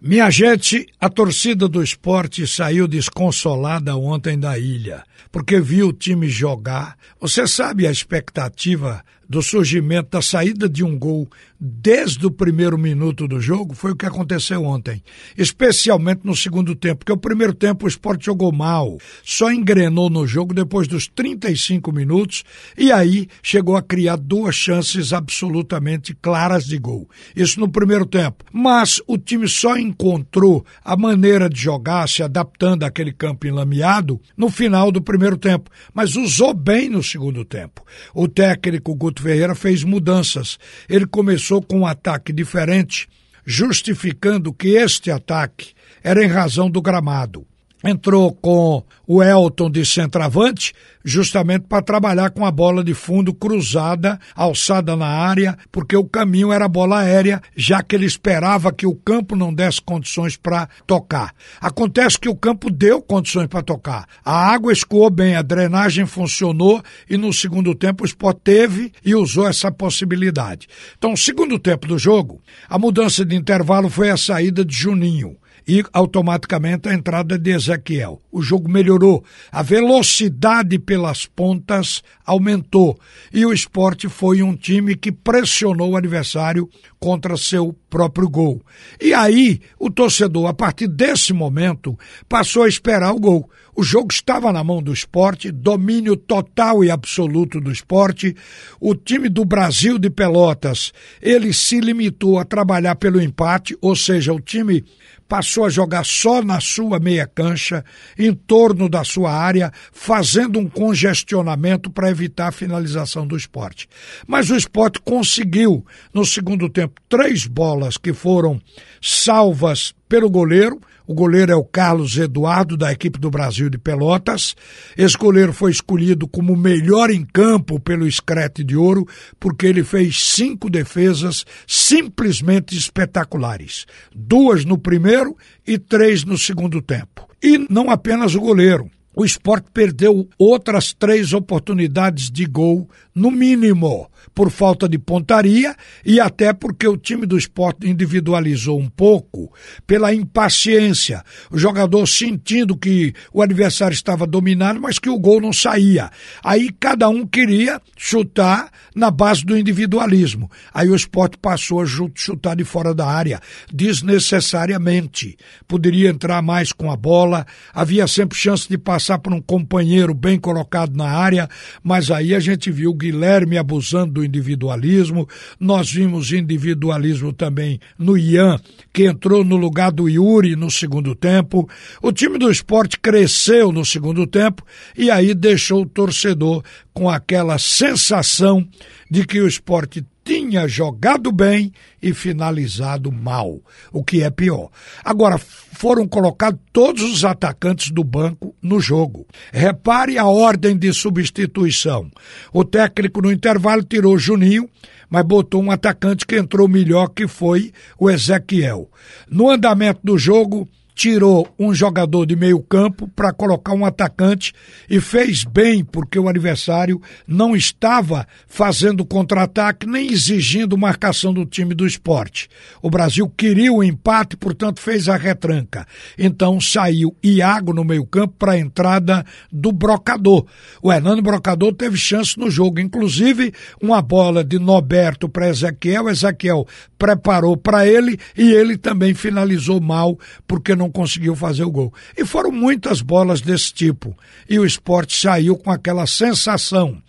Minha gente, a torcida do esporte saiu desconsolada ontem da ilha, porque viu o time jogar. Você sabe a expectativa do surgimento da saída de um gol desde o primeiro minuto do jogo foi o que aconteceu ontem, especialmente no segundo tempo, porque o primeiro tempo o esporte jogou mal, só engrenou no jogo depois dos 35 minutos e aí chegou a criar duas chances absolutamente claras de gol. Isso no primeiro tempo. Mas o time só encontrou a maneira de jogar, se adaptando àquele campo enlameado, no final do primeiro tempo, mas usou bem no segundo tempo. O técnico Guto Guto Ferreira fez mudanças. Ele começou com um ataque diferente, justificando que este ataque era em razão do gramado entrou com o Elton de centroavante, justamente para trabalhar com a bola de fundo cruzada, alçada na área, porque o caminho era bola aérea, já que ele esperava que o campo não desse condições para tocar. Acontece que o campo deu condições para tocar. A água escoou bem, a drenagem funcionou e no segundo tempo o Sport teve e usou essa possibilidade. Então, segundo tempo do jogo, a mudança de intervalo foi a saída de Juninho e automaticamente a entrada de Ezequiel. O jogo melhorou, a velocidade pelas pontas aumentou e o esporte foi um time que pressionou o adversário contra seu próprio gol. E aí o torcedor, a partir desse momento, passou a esperar o gol. O jogo estava na mão do esporte, domínio total e absoluto do esporte. O time do Brasil de Pelotas, ele se limitou a trabalhar pelo empate, ou seja, o time passou a jogar só na sua meia cancha, em torno da sua área, fazendo um congestionamento para evitar a finalização do esporte. Mas o esporte conseguiu, no segundo tempo, três bolas que foram salvas pelo goleiro. O goleiro é o Carlos Eduardo, da equipe do Brasil de Pelotas. Esse goleiro foi escolhido como melhor em campo pelo Screte de Ouro, porque ele fez cinco defesas simplesmente espetaculares. Duas no primeiro e três no segundo tempo. E não apenas o goleiro. O esporte perdeu outras três oportunidades de gol, no mínimo por falta de pontaria e até porque o time do esporte individualizou um pouco pela impaciência. O jogador sentindo que o adversário estava dominado, mas que o gol não saía. Aí cada um queria chutar na base do individualismo. Aí o esporte passou a chutar de fora da área, desnecessariamente. Poderia entrar mais com a bola, havia sempre chance de passar por um companheiro bem colocado na área, mas aí a gente viu o Guilherme abusando do individualismo. Nós vimos individualismo também no Ian, que entrou no lugar do Yuri no segundo tempo. O time do esporte cresceu no segundo tempo e aí deixou o torcedor com aquela sensação de que o esporte tinha jogado bem e finalizado mal, o que é pior. Agora, foram colocados todos os atacantes do banco no jogo. Repare a ordem de substituição. O técnico no intervalo tirou Juninho, mas botou um atacante que entrou melhor, que foi o Ezequiel. No andamento do jogo, tirou um jogador de meio campo para colocar um atacante e fez bem porque o adversário não estava fazendo contra-ataque nem exigindo marcação do time do esporte. O Brasil queria o empate, portanto fez a retranca. Então saiu Iago no meio campo para a entrada do Brocador. O Hernando Brocador teve chance no jogo, inclusive uma bola de Noberto para Ezequiel, Ezequiel preparou para ele e ele também finalizou mal porque não não conseguiu fazer o gol. E foram muitas bolas desse tipo. E o esporte saiu com aquela sensação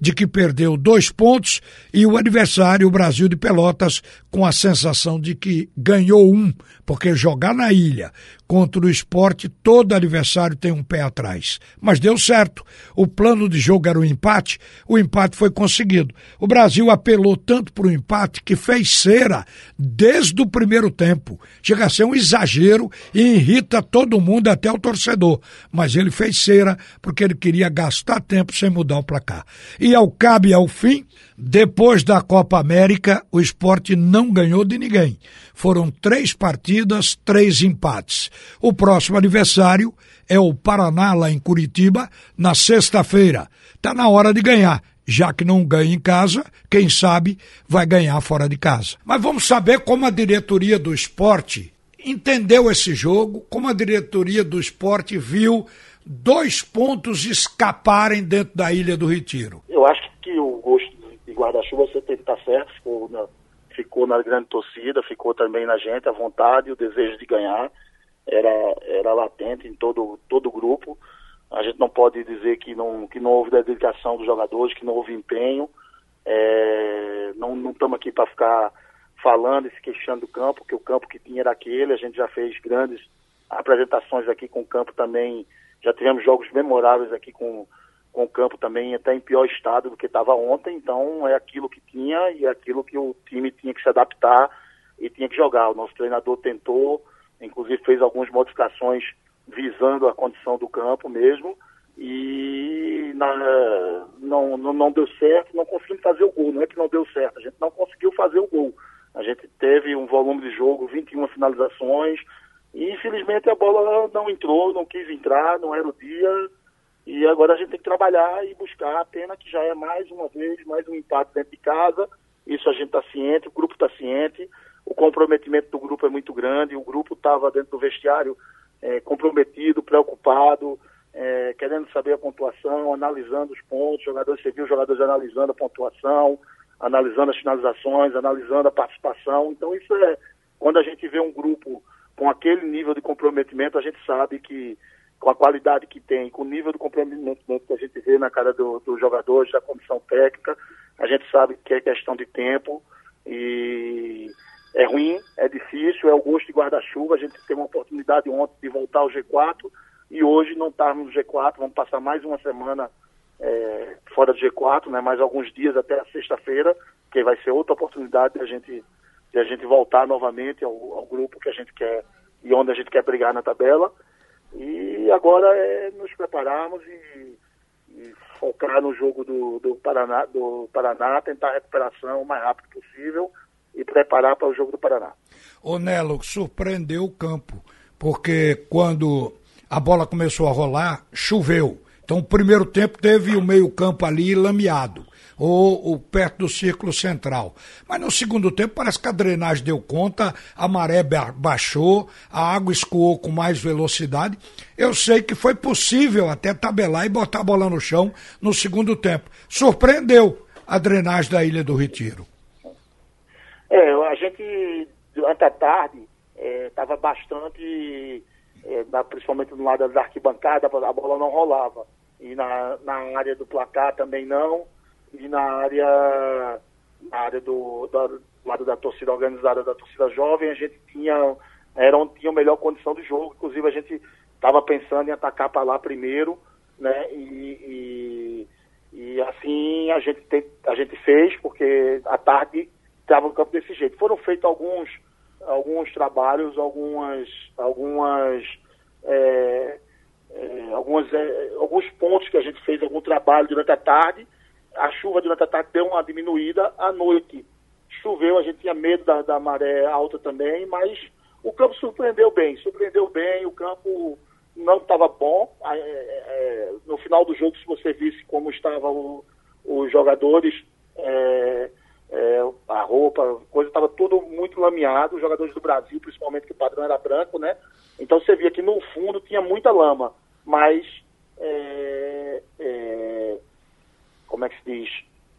de que perdeu dois pontos e o adversário, o Brasil de Pelotas, com a sensação de que ganhou um, porque jogar na ilha contra o esporte, todo adversário tem um pé atrás. Mas deu certo. O plano de jogo era o empate, o empate foi conseguido. O Brasil apelou tanto para o empate que fez cera desde o primeiro tempo. Chega a ser um exagero e irrita todo mundo, até o torcedor. Mas ele fez cera porque ele queria gastar tempo sem mudar o placar. E ao cabe ao fim, depois da Copa América, o esporte não ganhou de ninguém. Foram três partidas, três empates. O próximo aniversário é o Paraná, lá em Curitiba, na sexta-feira. Está na hora de ganhar. Já que não ganha em casa, quem sabe vai ganhar fora de casa. Mas vamos saber como a diretoria do esporte entendeu esse jogo? Como a diretoria do esporte viu dois pontos escaparem dentro da Ilha do Retiro? Eu acho que o guarda-chuva você estar certo, ficou na, ficou na grande torcida, ficou também na gente, a vontade, o desejo de ganhar era, era latente em todo, todo o grupo. A gente não pode dizer que não, que não houve dedicação dos jogadores, que não houve empenho. É, não estamos aqui para ficar falando e se queixando do campo, que o campo que tinha era aquele. A gente já fez grandes apresentações aqui com o campo também. Já tivemos jogos memoráveis aqui com, com o campo também, até em pior estado do que estava ontem. Então é aquilo que tinha e é aquilo que o time tinha que se adaptar e tinha que jogar. O nosso treinador tentou, inclusive fez algumas modificações visando a condição do campo mesmo e na, não, não, não deu certo, não conseguimos fazer o gol. Não é que não deu certo, a gente não conseguiu fazer o gol. A gente teve um volume de jogo, 21 finalizações, e infelizmente a bola não entrou, não quis entrar, não era o dia. E agora a gente tem que trabalhar e buscar a pena que já é mais uma vez, mais um empate dentro de casa. Isso a gente está ciente, o grupo está ciente, o comprometimento do grupo é muito grande, o grupo estava dentro do vestiário é, comprometido, preocupado, é, querendo saber a pontuação, analisando os pontos, jogadores, você viu jogadores analisando a pontuação, analisando as finalizações, analisando a participação. Então isso é, quando a gente vê um grupo com aquele nível de comprometimento, a gente sabe que com a qualidade que tem, com o nível de comprometimento que a gente vê na cara dos do jogadores, da comissão técnica, a gente sabe que é questão de tempo e é ruim, é difícil, é o gosto de guarda-chuva. A gente teve uma oportunidade ontem de voltar ao G4 e hoje não estarmos no G4. Vamos passar mais uma semana é, fora do G4, né? mais alguns dias até a sexta-feira, que vai ser outra oportunidade de a gente, de a gente voltar novamente ao, ao grupo que a gente quer e onde a gente quer brigar na tabela. E agora é nos prepararmos e, e focar no jogo do, do, Paraná, do Paraná, tentar a recuperação o mais rápido possível e preparar para o jogo do Paraná. O Nelo, surpreendeu o campo, porque quando a bola começou a rolar, choveu. Então, o primeiro tempo teve o meio-campo ali lameado, ou, ou, perto do círculo central. Mas no segundo tempo parece que a drenagem deu conta, a maré baixou, a água escoou com mais velocidade. Eu sei que foi possível até tabelar e botar a bola no chão no segundo tempo. Surpreendeu a drenagem da Ilha do Retiro. É, a gente, durante a tarde, estava é, bastante, é, principalmente no lado da arquibancada, a bola não rolava. E na, na área do placar também não. E na área, na área do, do lado da torcida organizada, da torcida jovem, a gente tinha, era onde tinha a melhor condição de jogo. Inclusive, a gente estava pensando em atacar para lá primeiro, né? E, e, e assim a gente, te, a gente fez, porque à tarde estava no campo desse jeito. Foram feitos alguns, alguns trabalhos, algumas, algumas, é, é, algumas é, alguns pontos que a gente fez algum trabalho durante a tarde. A chuva durante a tarde deu uma diminuída. À noite choveu, a gente tinha medo da, da maré alta também, mas o campo surpreendeu bem, surpreendeu bem, o campo não estava bom. É, é, no final do jogo, se você visse como estavam os jogadores, roupa, coisa estava tudo muito lameado, os jogadores do Brasil, principalmente que o padrão era branco, né? Então você via que no fundo tinha muita lama, mas é, é, como é que se diz?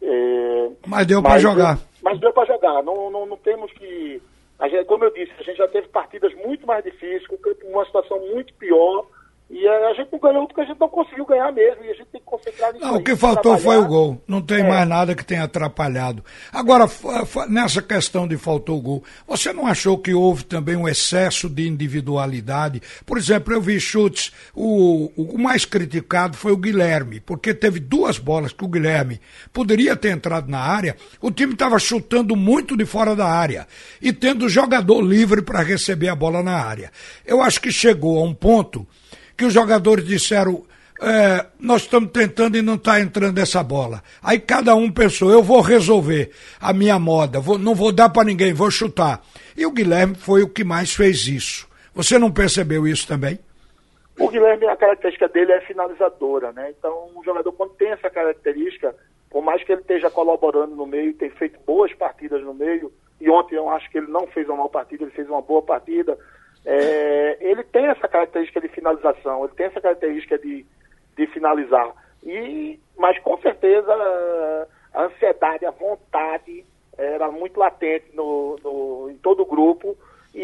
É, mas deu para jogar. Mas deu para jogar. Não, não, não temos que. Gente, como eu disse, a gente já teve partidas muito mais difíceis, com uma situação muito pior. E a gente não ganhou porque a gente não conseguiu ganhar mesmo. E a gente Não, o que faltou foi o gol. Não tem é. mais nada que tenha atrapalhado. Agora, nessa questão de faltou o gol, você não achou que houve também um excesso de individualidade? Por exemplo, eu vi chutes. O, o mais criticado foi o Guilherme, porque teve duas bolas que o Guilherme poderia ter entrado na área. O time estava chutando muito de fora da área e tendo jogador livre para receber a bola na área. Eu acho que chegou a um ponto que os jogadores disseram: é, nós estamos tentando e não está entrando essa bola. Aí cada um pensou: eu vou resolver a minha moda, vou, não vou dar para ninguém, vou chutar. E o Guilherme foi o que mais fez isso. Você não percebeu isso também? O Guilherme, a característica dele é finalizadora, né? Então, o jogador, quando tem essa característica, por mais que ele esteja colaborando no meio, tem feito boas partidas no meio, e ontem eu acho que ele não fez uma mal partida, ele fez uma boa partida, é, ele tem essa característica de finalização, ele tem essa característica de, de finalizar. E, mas com certeza a ansiedade, a vontade era muito latente no, no, em todo o grupo. E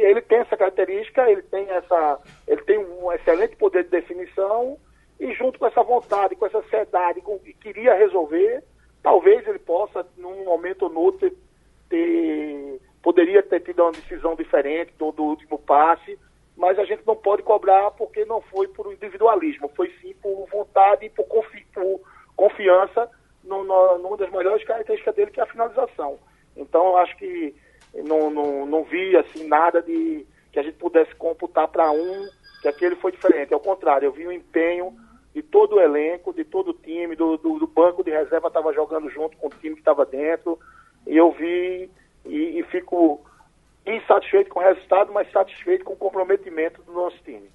ele tem essa característica, ele tem essa, ele tem um excelente poder de definição. E junto com essa vontade, com essa ansiedade, com que queria resolver, talvez ele possa, num momento ou outro, ter, poderia ter tido uma decisão diferente do, do último passe, mas a gente não pode cobrar porque não foi por individualismo, foi sim por vontade e por, confi, por confiança no, no, numa das melhores características dele, que é a finalização. Então, eu acho que não, não, não vi assim, nada de que a gente pudesse computar para um que aquele foi diferente. Ao contrário, eu vi o empenho de todo o elenco, de todo o time, do, do, do banco de reserva estava jogando junto com o time que estava dentro. E eu vi e, e fico insatisfeito com o resultado, mas satisfeito com o comprometimento do nosso time.